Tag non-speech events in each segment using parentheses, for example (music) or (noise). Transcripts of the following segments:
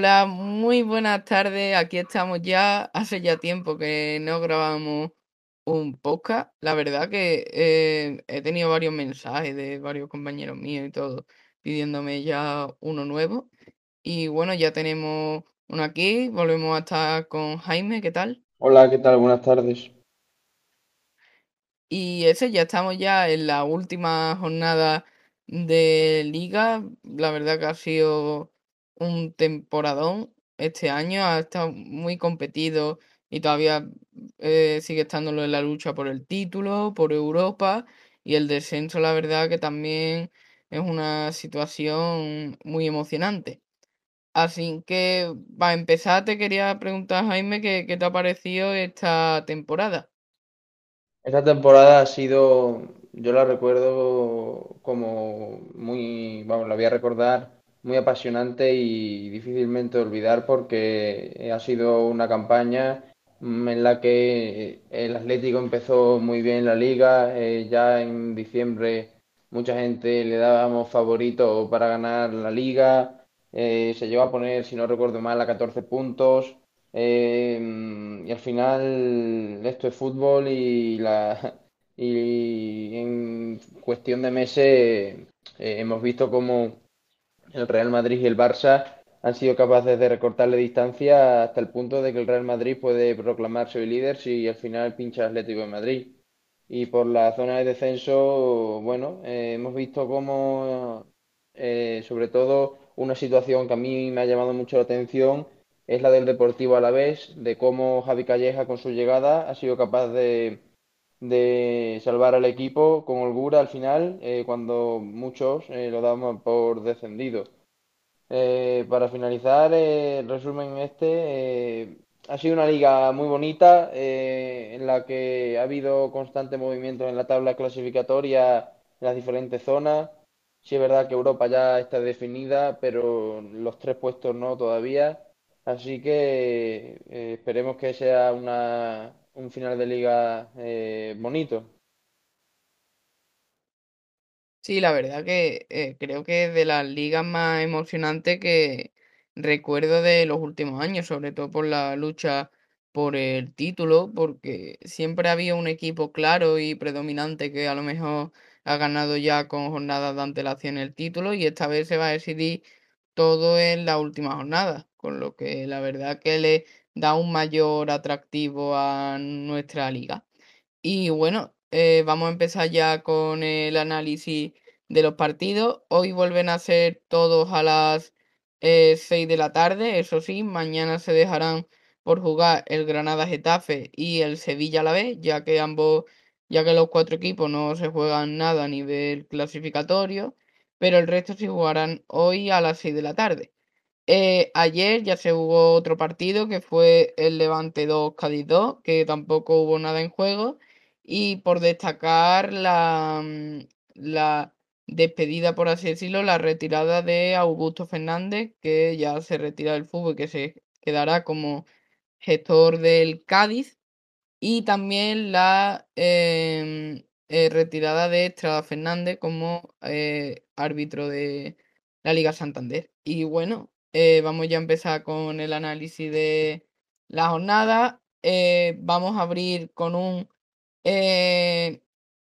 Hola, muy buenas tardes. Aquí estamos ya. Hace ya tiempo que no grabamos un podcast. La verdad que eh, he tenido varios mensajes de varios compañeros míos y todo pidiéndome ya uno nuevo. Y bueno, ya tenemos uno aquí. Volvemos a estar con Jaime. ¿Qué tal? Hola, ¿qué tal? Buenas tardes. Y ese ya estamos ya en la última jornada de liga. La verdad que ha sido un temporadón este año. Ha estado muy competido y todavía eh, sigue estándolo en la lucha por el título, por Europa. Y el descenso, la verdad que también es una situación muy emocionante. Así que, para empezar, te quería preguntar, Jaime, ¿qué, qué te ha parecido esta temporada? Esta temporada ha sido, yo la recuerdo como muy, vamos, la voy a recordar muy apasionante y difícilmente olvidar porque ha sido una campaña en la que el Atlético empezó muy bien la liga, eh, ya en diciembre mucha gente le dábamos favorito para ganar la liga, eh, se llegó a poner, si no recuerdo mal, a 14 puntos. Eh, y al final esto es fútbol y, la, y en cuestión de meses hemos visto cómo el Real Madrid y el Barça han sido capaces de recortarle distancia hasta el punto de que el Real Madrid puede proclamarse hoy líder si al final pincha Atlético de Madrid. Y por la zona de descenso, bueno, eh, hemos visto cómo, eh, sobre todo, una situación que a mí me ha llamado mucho la atención es la del Deportivo Alavés, de cómo Javi Calleja con su llegada ha sido capaz de, de salvar al equipo con holgura al final, eh, cuando muchos eh, lo daban por descendido. Eh, para finalizar, el resumen este, ha sido una liga muy bonita en la que ha habido constante movimiento en la tabla clasificatoria en las diferentes zonas. Sí es verdad que Europa ya está definida, pero los tres puestos no todavía. Así que eh, esperemos que sea una, un final de liga eh, bonito. Sí, la verdad que eh, creo que es de las ligas más emocionantes que recuerdo de los últimos años, sobre todo por la lucha por el título, porque siempre había un equipo claro y predominante que a lo mejor ha ganado ya con jornadas de antelación el título y esta vez se va a decidir todo en la última jornada, con lo que la verdad que le da un mayor atractivo a nuestra liga. Y bueno, eh, vamos a empezar ya con el análisis de los partidos. Hoy vuelven a ser todos a las eh, 6 de la tarde, eso sí, mañana se dejarán por jugar el Granada Getafe y el Sevilla a la vez, ya que ambos, ya que los cuatro equipos no se juegan nada a nivel clasificatorio, pero el resto sí jugarán hoy a las 6 de la tarde. Eh, ayer ya se jugó otro partido que fue el Levante 2 Cádiz 2, que tampoco hubo nada en juego. Y por destacar la, mm, la despedida, por así decirlo, la retirada de Augusto Fernández, que ya se retira del fútbol, que se quedará como gestor del Cádiz. Y también la em, eh, retirada de Estrada Fernández como eh, árbitro de la Liga Santander. Y bueno, eh, vamos ya a empezar con el análisis de la jornada. vamos a abrir con un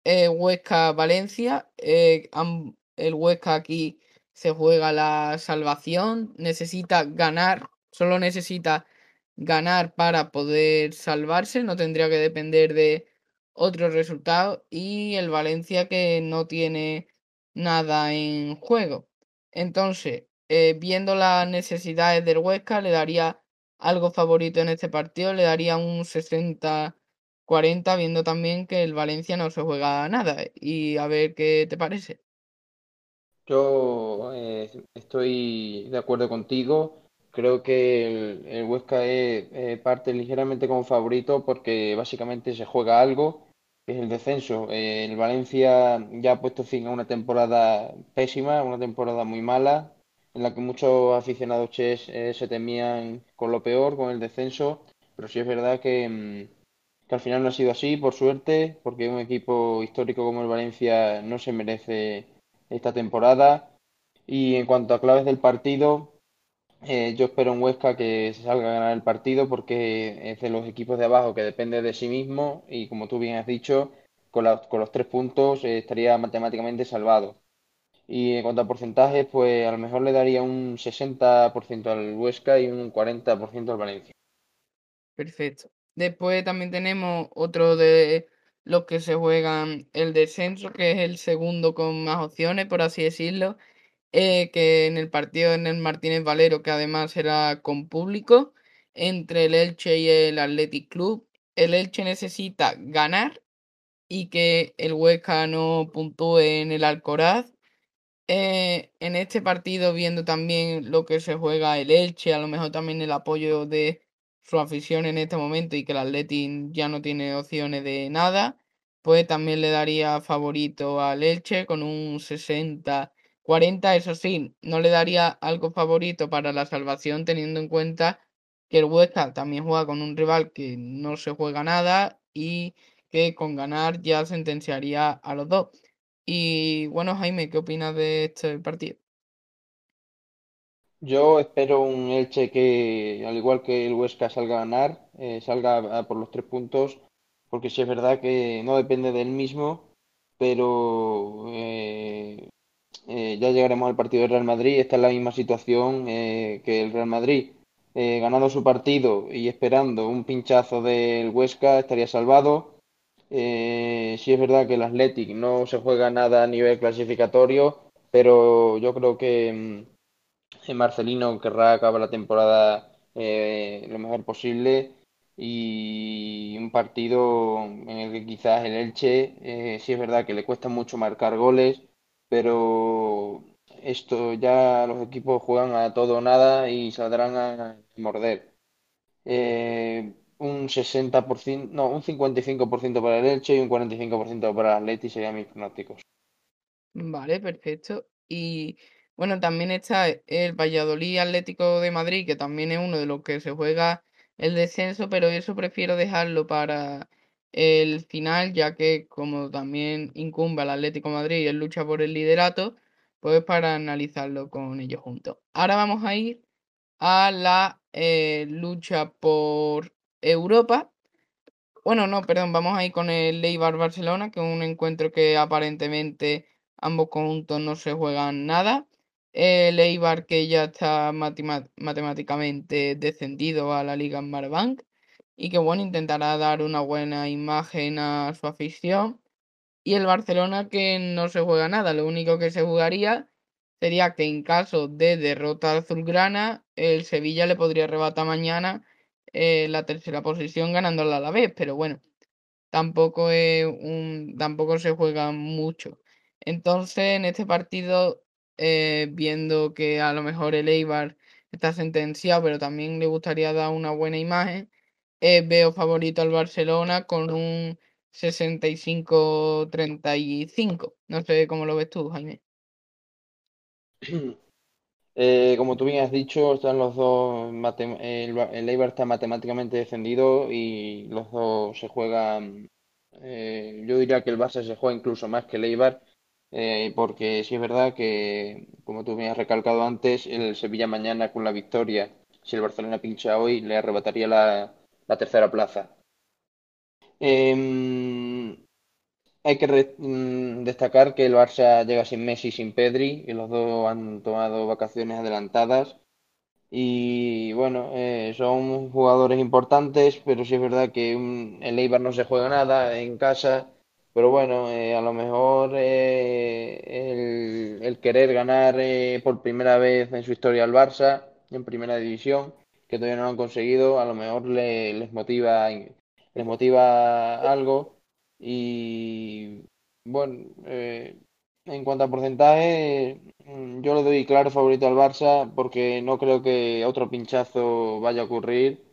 Huesca-Valencia. el Huesca aquí se juega la salvación. Necesita ganar, solo necesita ganar para poder salvarse. No tendría que depender de otro resultado. Y el Valencia que no tiene nada en juego. Entonces, eh, viendo las necesidades del Huesca, le daría algo favorito en este partido, le daría un 60-40, viendo también que el Valencia no se juega nada. Y a ver qué te parece. Yo eh, estoy de acuerdo contigo. Creo que el, Huesca es, parte ligeramente como favorito porque básicamente se juega algo, que es el descenso. Eh, el Valencia ya ha puesto fin a una temporada pésima, una temporada muy mala, en la que muchos aficionados ches eh, se temían con lo peor, con el descenso, pero sí es verdad que, mm, que al final no ha sido así, por suerte, porque un equipo histórico como el Valencia no se merece esta temporada. Y en cuanto a claves del partido, Eh, yo espero en Huesca que se salga a ganar el partido porque es de los equipos de abajo que depende de sí mismo y como tú bien has dicho, con, la- con los tres puntos eh, estaría matemáticamente salvado. Y en cuanto a porcentajes, pues a lo mejor le daría un 60% al Huesca y un 40% al Valencia. Perfecto. Después también tenemos otro de los que se juegan el descenso, que es el segundo con más opciones, por así decirlo, eh, que en el partido en el Martínez Valero, que además será con público, entre el Elche y el Athletic Club. El Elche necesita ganar y que el Huesca no puntúe en el Alcoraz. Eh, en este partido, viendo también lo que se juega el Elche, a lo mejor también el apoyo de su afición en este momento y que el Athletic ya no tiene opciones de nada, pues también le daría favorito al Elche con un 60-40. Eso sí, no le daría algo favorito para la salvación teniendo en cuenta que el Huesca también juega con un rival que no se juega nada y que con ganar ya sentenciaría a los dos. Y bueno, Jaime, ¿qué opinas de este partido? Yo espero un Elche que, al igual que el Huesca, salga a ganar, eh, salga a- por los tres puntos, porque sí es verdad que no depende de él mismo, pero eh, eh, ya llegaremos al partido del Real Madrid. Está en la misma situación eh, que el Real Madrid. Ganando su partido y esperando un pinchazo del Huesca, estaría salvado. Eh, sí es verdad que el Athletic no se juega nada a nivel clasificatorio, pero yo creo que... mm, eh, Marcelino querrá acabar la temporada eh, lo mejor posible y un partido en el que quizás el Elche, eh, sí es verdad que le cuesta mucho marcar goles, pero esto ya los equipos juegan a todo o nada y saldrán a morder. Eh, un 60%, no, un 55% para el Elche y un 45% para el Atleti serían mis pronósticos. Vale, perfecto. Y bueno, también está el Valladolid Atlético de Madrid, que también es uno de los que se juega el descenso, pero eso prefiero dejarlo para el final, ya que como también incumbe al Atlético Madrid y lucha por el liderato, pues para analizarlo con ellos juntos. Ahora vamos a ir a la eh, lucha por Europa. Bueno, no, perdón, vamos a ir con el Eibar Barcelona, que es un encuentro que aparentemente ambos conjuntos no se juegan nada. El Eibar que ya está matemáticamente descendido a la Liga Marbank y que bueno, intentará dar una buena imagen a su afición. Y el Barcelona que no se juega nada, lo único que se jugaría sería que en caso de derrota azulgrana, el Sevilla le podría arrebatar mañana eh, la tercera posición ganándola a la vez, pero bueno, tampoco es un, tampoco se juega mucho. Entonces, en este partido, eh, viendo que a lo mejor el Eibar está sentenciado, pero también le gustaría dar una buena imagen, eh, veo favorito al Barcelona con un 65-35. No sé cómo lo ves tú, Jaime. (clears throat) Eh, como tú bien has dicho, están los dos, el, Ba- el Eibar está matemáticamente descendido y los dos se juegan, eh, yo diría que el Barça se juega incluso más que el Eibar, eh, porque sí es verdad que, como tú bien has recalcado antes, el Sevilla mañana con la victoria, si el Barcelona pincha hoy, le arrebataría la, tercera plaza. Em, hay que mm, destacar que el Barça llega sin Messi y sin Pedri, y los dos han tomado vacaciones adelantadas. Y bueno, eh, son jugadores importantes, pero sí es verdad que un- el Eibar no se juega nada en casa. Pero bueno, eh, a lo mejor eh, el, querer ganar por primera vez en su historia al Barça en primera división, que todavía no lo han conseguido, a lo mejor le- les motiva, les motiva algo. Y bueno, eh, en cuanto a porcentaje. Mm, Yo le doy claro favorito al Barça porque no creo que otro pinchazo vaya a ocurrir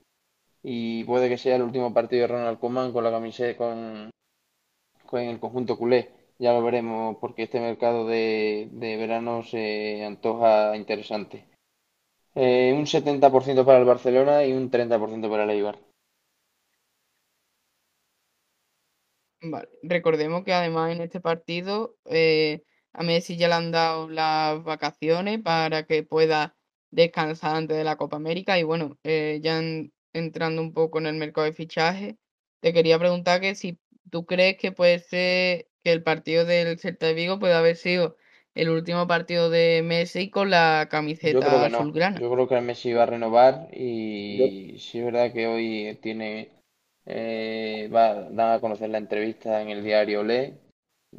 y puede que sea el último partido de Ronald Koeman con la camiseta con, con el conjunto culé. Ya lo veremos porque este mercado de, de verano se antoja interesante. Eh, un 70% para el Barcelona y un 30% para el Eibar. Vale. Recordemos que además en este partido eh, a Messi ya le han dado las vacaciones para que pueda descansar antes de la Copa América. Y bueno, eh, ya en- entrando un poco en el mercado de fichaje, te quería preguntar que si tú crees que puede ser que el partido del Celta de Vigo puede haber sido el último partido de Messi con la Yo creo camiseta que no. azulgrana. Yo creo que Messi va a renovar Yo, y sí es verdad que hoy tiene eh, va, dan a conocer la entrevista en el diario Olé.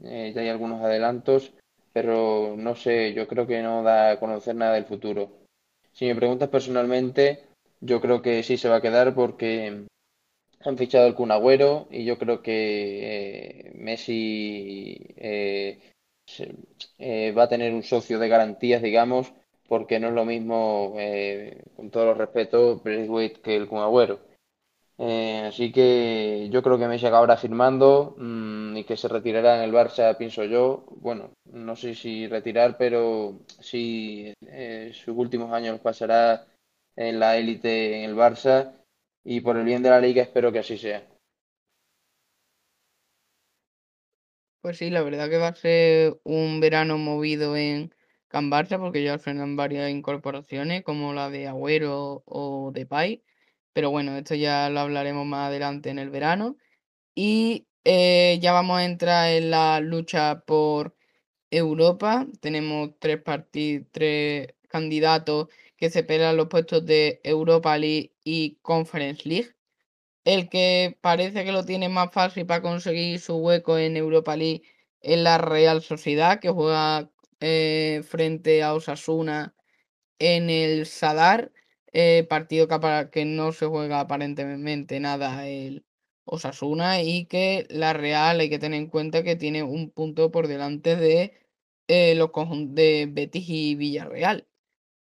Eh, ya hay algunos adelantos, pero no sé, yo creo que no da a conocer nada del futuro. Si me preguntas personalmente, yo creo que sí se va a quedar porque han fichado al Kun Agüero y yo creo que eh, Messi eh, se- eh, va a tener un socio de garantías, digamos, porque no es lo mismo, eh, con todos los respetos, Braithwaite que el Kun Agüero. Eh, así que yo creo que Messi acabará firmando mm, y que se retirará en el Barça, pienso yo. Bueno, no sé si retirar, pero sí eh, sus últimos años pasará en la élite en el Barça y por el bien de la liga espero que así sea. Pues sí, la verdad que va a ser un verano movido en Can Barça porque ya frenan varias incorporaciones como la de Agüero o Depay. Pero bueno, esto ya lo hablaremos más adelante en el verano. Y eh, ya vamos a entrar en la lucha por Europa. Tenemos tres tres candidatos que se pelean los puestos de Europa League y Conference League. El que parece que lo tiene más fácil para conseguir su hueco en Europa League es la Real Sociedad, que juega eh, frente a Osasuna en el Sadar, eh, partido que, que no se juega aparentemente nada el Osasuna y que la Real hay que tener en cuenta que tiene un punto por delante de eh, los conjuntos de Betis y Villarreal.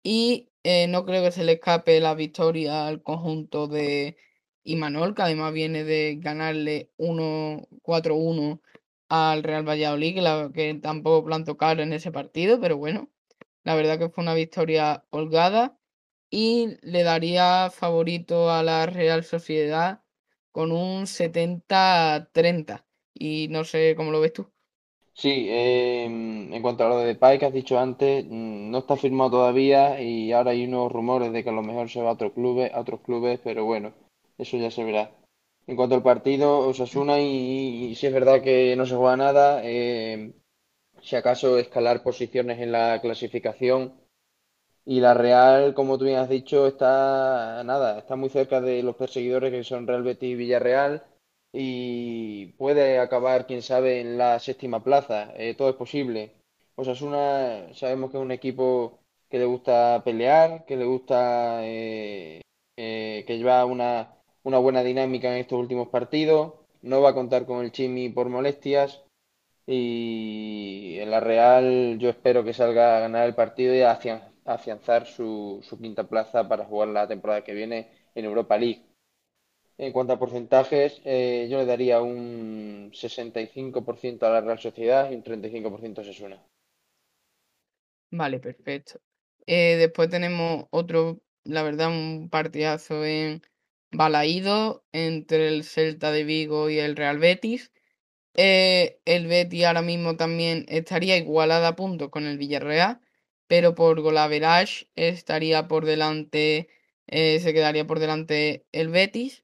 Y eh, no creo que se le escape la victoria al conjunto de Imanol, que además viene de ganarle 1 4-1 al Real Valladolid, que, la- que tampoco plantó cara en ese partido, pero bueno, la verdad que fue una victoria holgada y le daría favorito a la Real Sociedad con un 70-30. Y no sé cómo lo ves tú. Sí, eh, en cuanto a lo de Depay que has dicho antes, mm, no está firmado todavía y ahora hay unos rumores de que a lo mejor se va a otros clubes, a otros clubes, pero bueno, eso ya se verá. En cuanto al partido, Osasuna y, y si es verdad que no se juega nada, eh, si acaso escalar posiciones en la clasificación y la Real, como tú bien has dicho, está nada, está muy cerca de los perseguidores que son Real Betis y Villarreal y puede acabar, quién sabe, en la séptima plaza. Eh, todo es posible. Osasuna sabemos que es un equipo que le gusta pelear, que le gusta eh, eh, que lleva una, una buena dinámica en estos últimos partidos. No va a contar con el Chimi por molestias. Y en la Real yo espero que salga a ganar el partido y a afianzar su, quinta plaza para jugar la temporada que viene en Europa League. En cuanto a porcentajes, eh, yo le daría un 65% a la Real Sociedad y un 35% a Osasuna. Vale, perfecto. Eh, después tenemos otro, la verdad, un partidazo en Balaído entre el Celta de Vigo y el Real Betis. Eh, el Betis ahora mismo también estaría igualada a puntos con el Villarreal, pero por golaveraje estaría por delante, eh, se quedaría por delante el Betis.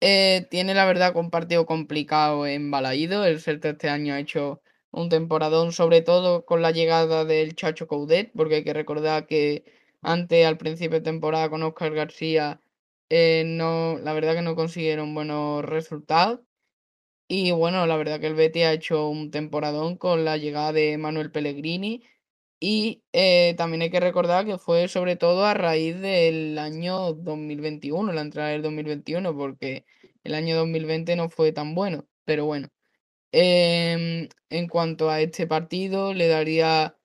Eh, tiene la verdad un partido complicado en Balaído. El Celta este año ha hecho un temporadón, sobre todo con la llegada del Chacho Coudet, porque hay que recordar que antes, al principio de temporada con Óscar García, eh, no, la verdad que no consiguieron buenos resultados. Y bueno, la verdad que el Betis ha hecho un temporadón con la llegada de Manuel Pellegrini. Y eh, también hay que recordar que fue sobre todo a raíz del año 2021, la entrada del 2021, porque el año 2020 no fue tan bueno. Pero bueno, em, en cuanto a este partido, le daría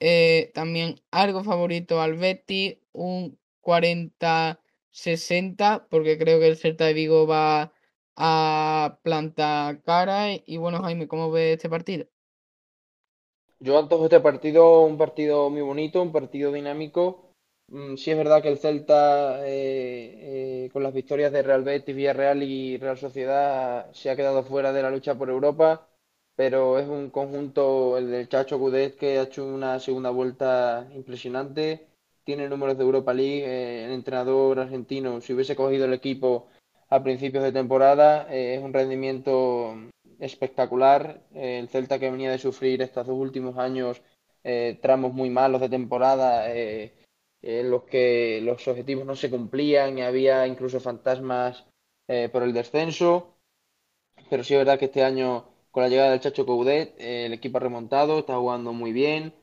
eh, también algo favorito al Betis, un 40-60, porque creo que el Celta de Vigo va a plantar cara. Y bueno, Jaime, ¿cómo ves este partido? Yo antojo este partido un partido muy bonito, un partido dinámico. Mm, sí es verdad que el Celta, eh, eh, con las victorias de Real Betis, Villarreal y Real Sociedad, se ha quedado fuera de la lucha por Europa, pero es un conjunto, el del Chacho Coudet, que ha hecho una segunda vuelta impresionante tiene números de Europa League. eh, el entrenador argentino, si hubiese cogido el equipo a principios de temporada, es un rendimiento espectacular. Eh, el Celta que venía de sufrir estos dos últimos años eh, tramos muy malos de temporada eh, en los que los objetivos no se cumplían y había incluso fantasmas eh, por el descenso. Pero sí es verdad que este año, con la llegada del Chacho Coudet, eh, el equipo ha remontado, está jugando muy bien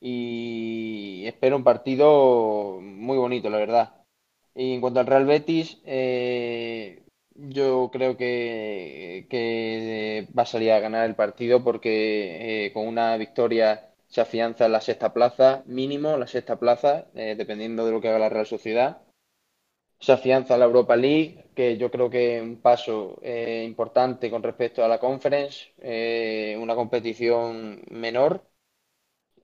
y espero un partido muy bonito, la verdad. Y en cuanto al Real Betis, eh, yo creo que, va a salir a ganar el partido porque eh, con una victoria se afianza en la sexta plaza, mínimo la sexta plaza, eh, dependiendo de lo que haga la Real Sociedad. Se afianza la Europa League, que yo creo que es un paso eh, importante con respecto a la Conference, eh, una competición menor.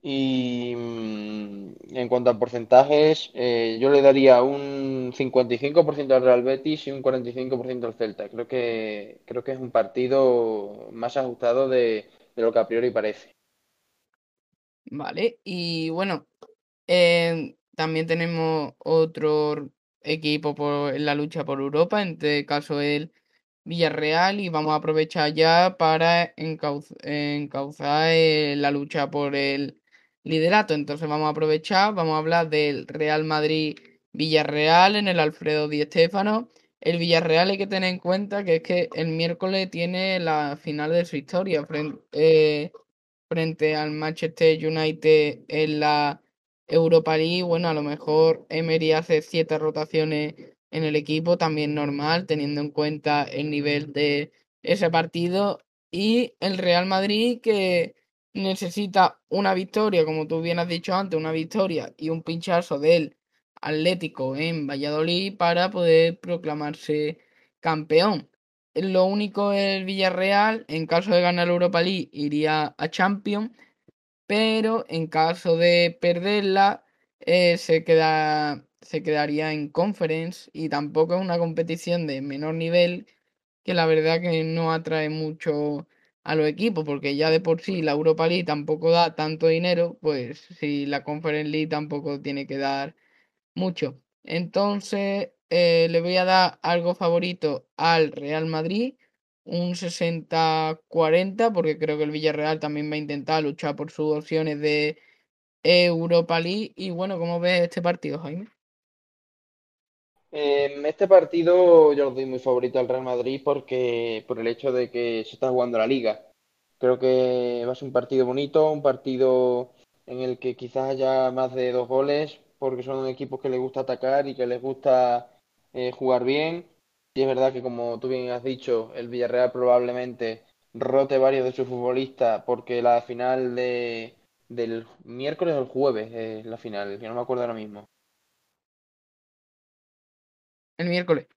Y mm, en cuanto a porcentajes, eh, yo le daría un 55% al Real Betis y un 45% al Celta. Creo que, creo que es un partido más ajustado de, de lo que a priori parece. Vale, y bueno, eh, también tenemos otro equipo en la lucha por Europa, en este caso el Villarreal, y vamos a aprovechar ya para encauz- encauzar eh, la lucha por el liderato. Entonces vamos a aprovechar, vamos a hablar del Real Madrid-Villarreal en el Alfredo Di Stéfano. El Villarreal hay que tener en cuenta que es que el miércoles tiene la final de su historia frente, frente al Manchester United en la Europa League. Bueno, a lo mejor Emery hace siete rotaciones en el equipo, también normal, teniendo en cuenta el nivel de ese partido. Y el Real Madrid que necesita una victoria, como tú bien has dicho antes, una victoria y un pinchazo del Atlético en Valladolid para poder proclamarse campeón. Lo único el Villarreal, en caso de ganar la Europa League, iría a Champions, pero en caso de perderla, eh, se queda, se quedaría en Conference y tampoco es una competición de menor nivel que la verdad que no atrae mucho a los equipos, porque ya de por sí la Europa League tampoco da tanto dinero, pues si la Conference League tampoco tiene que dar mucho. Entonces, eh, le voy a dar algo favorito al Real Madrid, un 60-40, porque creo que el Villarreal también va a intentar luchar por sus opciones de Europa League. Y bueno, ¿cómo ves este partido, Jaime? Eh, este partido yo lo doy muy favorito al Real Madrid porque por el hecho de que se está jugando la Liga. Creo que va a ser un partido bonito, un partido en el que quizás haya más de dos goles, porque son equipos que les gusta atacar y que les gusta eh, jugar bien. Y es verdad que, como tú bien has dicho, el Villarreal probablemente rote varios de sus futbolistas, porque la final de, del miércoles o el jueves es la final, que no me acuerdo ahora mismo. El miércoles.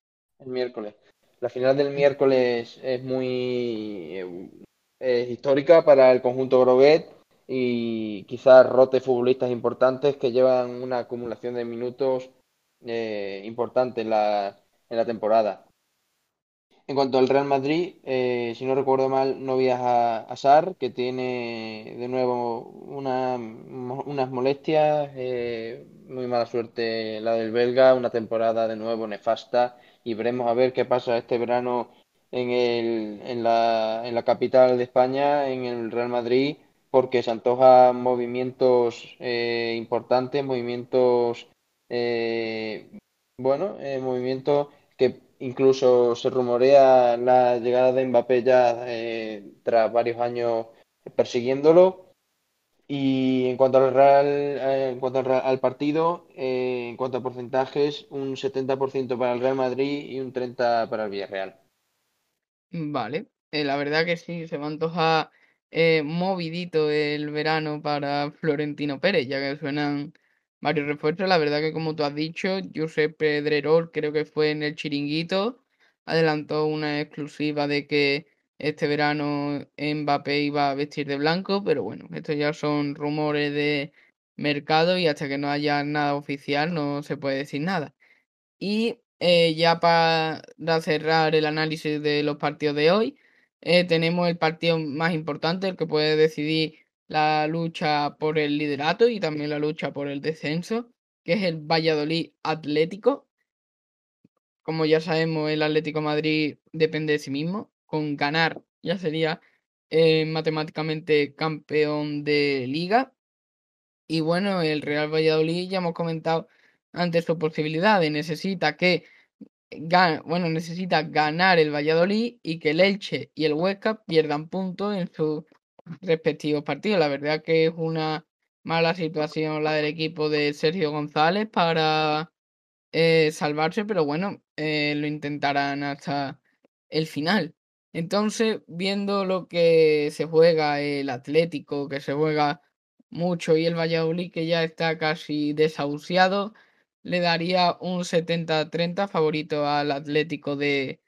El miércoles. La final del miércoles es muy eh, histórica para el conjunto Groguet y quizás rote futbolistas importantes que llevan una acumulación de minutos eh, importante en la, en la temporada. En cuanto al Real Madrid, eh, si no recuerdo mal, no viaja a Sarr, que tiene de nuevo una- unas molestias, muy mala suerte la del belga, una temporada de nuevo nefasta y veremos a ver qué pasa este verano en el, en la, en la capital de España, en el Real Madrid, porque se antojan movimientos eh, importantes, movimientos eh, bueno, eh, movimiento que incluso se rumorea la llegada de Mbappé ya eh, tras varios años persiguiéndolo. Y en cuanto al Real, eh, en cuanto al, al partido, eh, en cuanto a porcentajes, un 70% para el Real Madrid y un 30% para el Villarreal. Vale, eh, la verdad que sí, se me antoja movidito el verano para Florentino Pérez, ya que suenan varios refuerzos. La verdad que como tú has dicho, Josep Pedrerol creo que fue en el Chiringuito, adelantó una exclusiva de que este verano Mbappé iba a vestir de blanco, pero bueno, estos ya son rumores de mercado y hasta que no haya nada oficial no se puede decir nada. Y eh, ya para cerrar el análisis de los partidos de hoy, eh, tenemos el partido más importante, el que puede decidir la lucha por el liderato y también la lucha por el descenso. que es el Valladolid Atlético. Como ya sabemos, el Atlético Madrid depende de sí mismo. Con ganar ya sería eh, matemáticamente campeón de liga. Y bueno, el Real Valladolid ya hemos comentado antes su posibilidad de Necesita que bueno, necesita ganar el Valladolid y que el Elche y el Huesca pierdan puntos en sus respectivos partidos. La verdad que es una mala situación la del equipo de Sergio González para eh, salvarse, pero bueno, eh, lo intentarán hasta el final. Entonces, viendo lo que se juega el Atlético, que se juega mucho, y el Valladolid, que ya está casi desahuciado, le daría un 70-30 favorito al Atlético de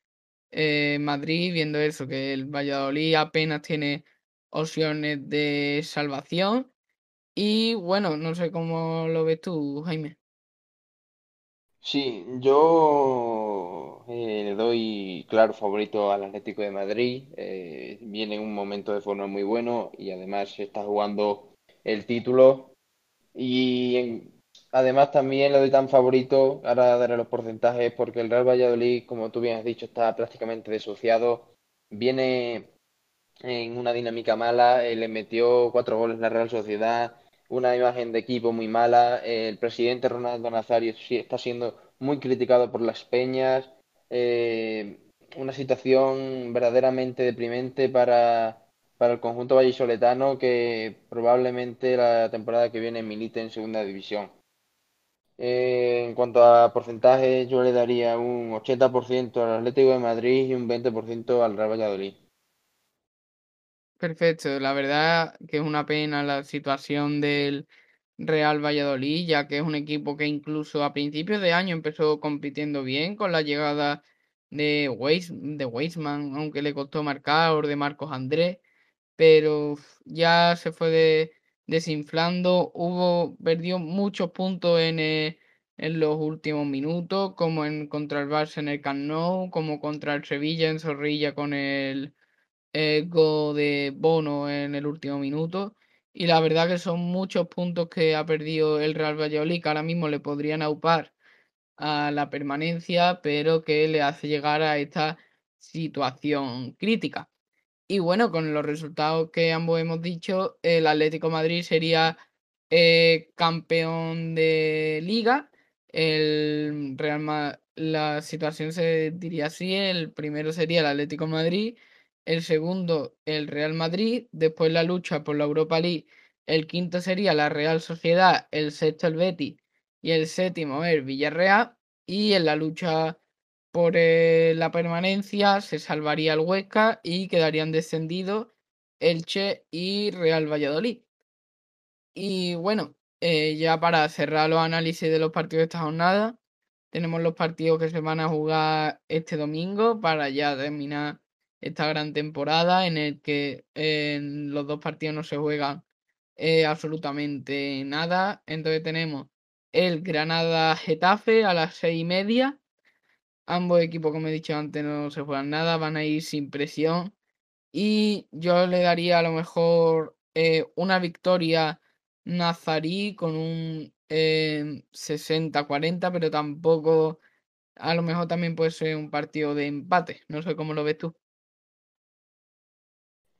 eh, Madrid, viendo eso, que el Valladolid apenas tiene opciones de salvación. Y bueno, no sé cómo lo ves tú, Jaime. Sí, yo eh, le doy claro favorito al Atlético de Madrid. Eh, viene en un momento de forma muy bueno y además está jugando el título. Y además también le doy tan favorito, ahora daré los porcentajes, porque el Real Valladolid, como tú bien has dicho, está prácticamente desociado. Viene en una dinámica mala, eh, le metió cuatro goles la Real Sociedad una imagen de equipo muy mala. el presidente Ronaldo Nazario está siendo muy criticado por las peñas. Eh, una situación verdaderamente deprimente para, para el conjunto vallisoletano que probablemente la temporada que viene milite en segunda división. Eh, en cuanto a porcentaje, yo le daría un 80% al Atlético de Madrid y un 20% al Real Valladolid. Perfecto, la verdad que es una pena la situación del Real Valladolid, ya que es un equipo que incluso a principios de año empezó compitiendo bien con la llegada de, Weiss, aunque le costó marcar, o de Marcos Andrés, pero ya se fue desinflando, hubo, perdió muchos puntos en, eh, en los últimos minutos, como en contra el Barça en el Camp Nou, como contra el Sevilla en Zorrilla con el Go de Bono en el último minuto. Y la verdad que son muchos puntos que ha perdido el Real Valladolid, que ahora mismo le podrían aupar a la permanencia, pero que le hace llegar a esta situación crítica. Y bueno, con los resultados que ambos hemos dicho, el Atlético Madrid sería eh, campeón de liga. El Real la situación se diría así: el primero sería el Atlético Madrid el segundo el Real Madrid, después la lucha por la Europa League, el quinto sería la Real Sociedad, el sexto el Betis y el séptimo el Villarreal y en la lucha por eh, la permanencia se salvaría el Huesca y quedarían descendidos Elche y Real Valladolid. Y bueno, eh, ya para cerrar los análisis de los partidos de esta jornada, tenemos los partidos que se van a jugar este domingo para ya terminar esta gran temporada en el que en los dos partidos no se juegan eh, absolutamente nada. Entonces tenemos el Granada Getafe a las seis y media. Ambos equipos, como he dicho antes, no se juegan nada, van a ir sin presión. Y yo le daría a lo mejor eh, una victoria nazarí con un 60-40, eh, pero tampoco, a lo mejor también puede ser un partido de empate. No sé cómo lo ves tú.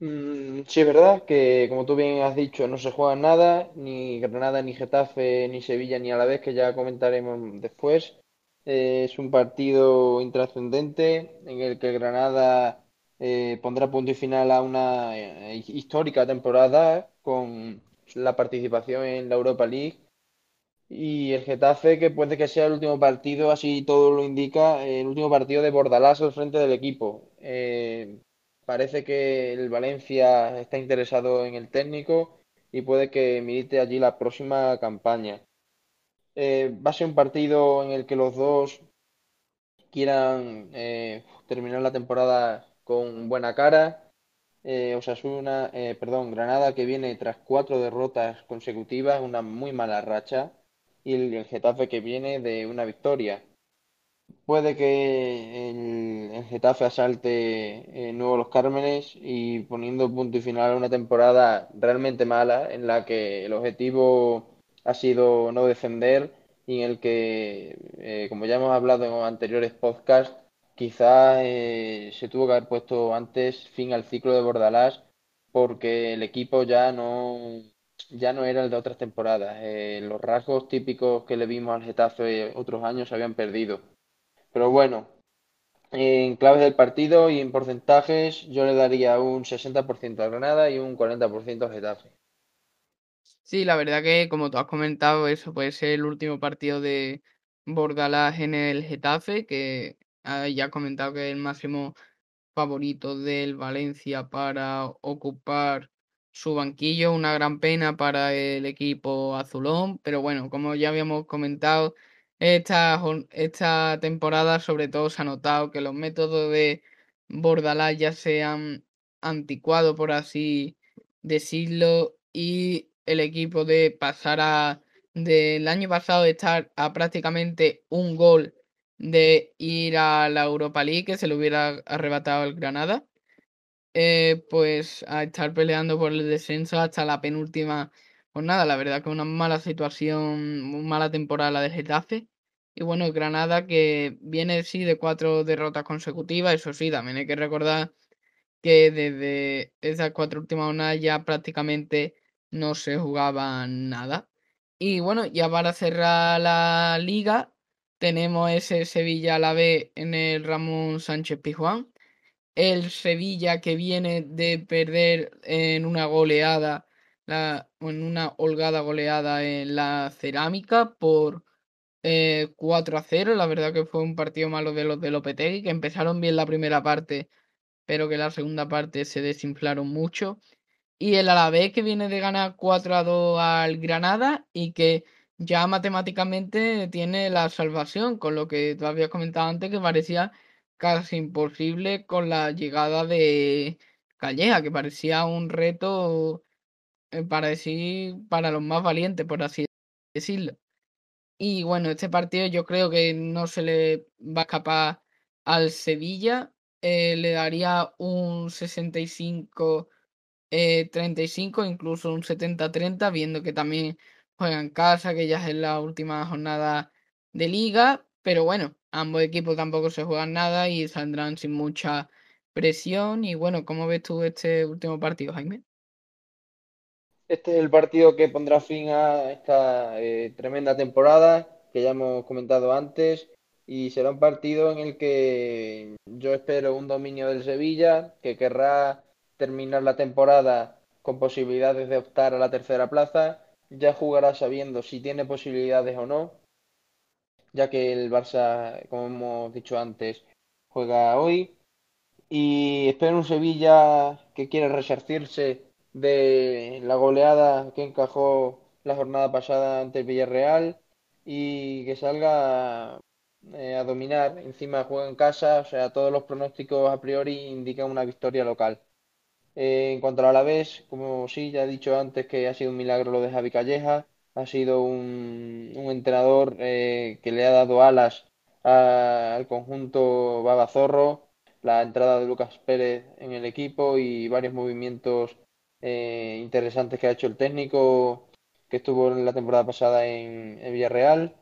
Mm, sí, es verdad que, como tú bien has dicho, no se juega nada, ni Granada, ni Getafe, ni Sevilla, ni a la vez, que ya comentaremos después. Eh, es un partido intrascendente en el que Granada eh, pondrá punto y final a una eh, histórica temporada con la participación en la Europa League. Y el Getafe, que puede que sea el último partido, así todo lo indica, el último partido de Bordalás al frente del equipo. Parece que el Valencia está interesado en el técnico y puede que milite allí la próxima campaña. Eh, va a ser un partido en el que los dos quieran eh, terminar la temporada con buena cara. Eh, Osasuna, eh, perdón, Granada que viene tras cuatro derrotas consecutivas, una muy mala racha, y el Getafe que viene de una victoria. Puede que el, Getafe asalte eh, nuevo Los Cármenes y poniendo punto y final a una temporada realmente mala en la que el objetivo ha sido no defender y en el que, eh, como ya hemos hablado en anteriores podcasts, quizás eh, se tuvo que haber puesto antes fin al ciclo de Bordalás porque el equipo ya no, ya no era el de otras temporadas. Eh, los rasgos típicos que le vimos al Getafe otros años se habían perdido. Pero bueno, en claves del partido y en porcentajes yo le daría un 60% a Granada y un 40% al Getafe. Sí, la verdad que como tú has comentado, eso puede ser el último partido de Bordalás en el Getafe, que ah, ya has comentado que es el máximo favorito del Valencia para ocupar su banquillo. Una gran pena para el equipo azulón, pero bueno, como ya habíamos comentado, esta, esta temporada sobre todo se ha notado que los métodos de Bordalás ya se han anticuado, por así decirlo, y el equipo de pasar a del año pasado estar a prácticamente un gol de ir a la Europa League, que se le hubiera arrebatado el Granada, eh, pues a estar peleando por el descenso hasta la penúltima jornada. La verdad que una mala situación, una mala temporada la de Getafe. Y bueno, Granada que viene sí de cuatro derrotas consecutivas, eso sí, también hay que recordar que desde esas cuatro últimas jornadas ya prácticamente no se jugaba nada. Y bueno, ya para cerrar la liga, tenemos ese Sevilla a la vez en el Ramón Sánchez Pizjuán. El Sevilla que viene de perder en una goleada, en una holgada goleada en la cerámica por 4 eh, a 0. La verdad que fue un partido malo de los de Lopetegui, que empezaron bien la primera parte, pero que la segunda parte se desinflaron mucho. Y el Alavés que viene de ganar 4 a 2 al Granada y que ya matemáticamente tiene la salvación, con lo que tú habías comentado antes que parecía casi imposible con la llegada de Calleja, que parecía un reto eh, para decir para los más valientes, por así decirlo. Y bueno, este partido yo creo que no se le va a escapar al Sevilla. Eh, le daría un 65 35, eh, incluso un 70-30, viendo que también juega en casa, que ya es la última jornada de liga, pero bueno, ambos equipos tampoco se juegan nada y saldrán sin mucha presión. Y bueno, ¿cómo ves tú este último partido, Jaime? Este es el partido que pondrá fin a esta eh, tremenda temporada que ya hemos comentado antes y será un partido en el que yo espero un dominio del Sevilla que querrá terminar la temporada con posibilidades de optar a la tercera plaza, ya jugará sabiendo si tiene posibilidades o no, ya que el Barça, como hemos dicho antes, juega hoy. Y espero un Sevilla que quiere resarcirse de la goleada que encajó la jornada pasada ante el Villarreal y que salga eh, a dominar. Encima juega en casa, o sea, todos los pronósticos a priori indican una victoria local. Eh, en cuanto a la vez, como sí, ya he dicho antes que ha sido un milagro lo de Javi Calleja, ha sido un, entrenador eh, que le ha dado alas al conjunto Babazorro, la entrada de Lucas Pérez en el equipo y varios movimientos eh, interesantes que ha hecho el técnico que estuvo en la temporada pasada en, Villarreal.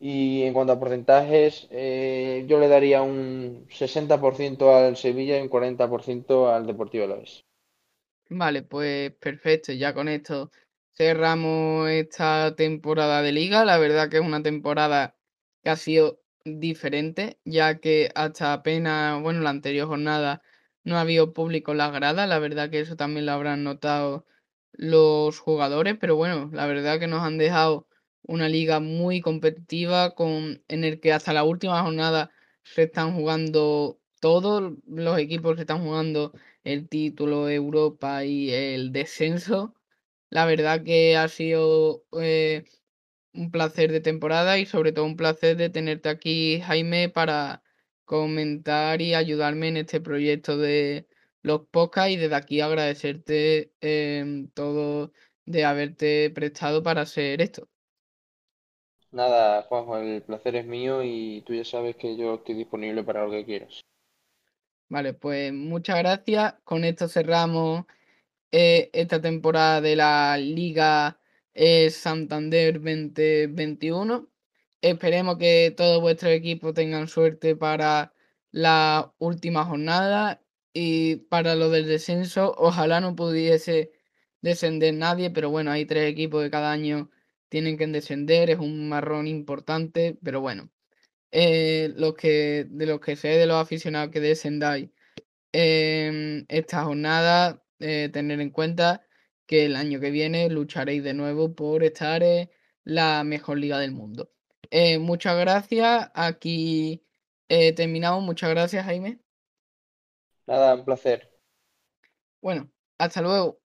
Y en cuanto a porcentajes, yo le daría un 60% al Sevilla y un 40% al Deportivo Alavés. Vale, pues perfecto. Ya con esto cerramos esta temporada de liga. La verdad que es una temporada que ha sido diferente, ya que hasta apenas, bueno, la anterior jornada no ha habido público en las gradas. La verdad que eso también lo habrán notado los jugadores, pero bueno, la verdad que nos han dejado una liga muy competitiva con, en el que hasta la última jornada se están jugando todos los equipos se están jugando el título Europa y el descenso. La verdad que ha sido eh, un placer de temporada y sobre todo un placer de tenerte aquí, Jaime, para comentar y ayudarme en este proyecto de los podcasts y desde aquí agradecerte em, todo de haberte prestado para hacer esto. Nada, Juanjo, el placer es mío y tú ya sabes que yo estoy disponible para lo que quieras. Vale, pues muchas gracias. Con esto cerramos eh, esta temporada de la Liga eh, Santander 2021. Esperemos que todos vuestros equipos tengan suerte para la última jornada y para lo del descenso. Ojalá no pudiese descender nadie, pero bueno, hay tres equipos que cada año tienen que descender. Es un marrón importante, pero bueno. Eh, los que, de los que sé de los aficionados que descendáis en esta jornada, eh, tener en cuenta que el año que viene lucharéis de nuevo por estar en la mejor liga del mundo. Eh, muchas gracias. Aquí eh, terminamos. Muchas gracias, Jaime. Nada, un placer. Bueno, hasta luego.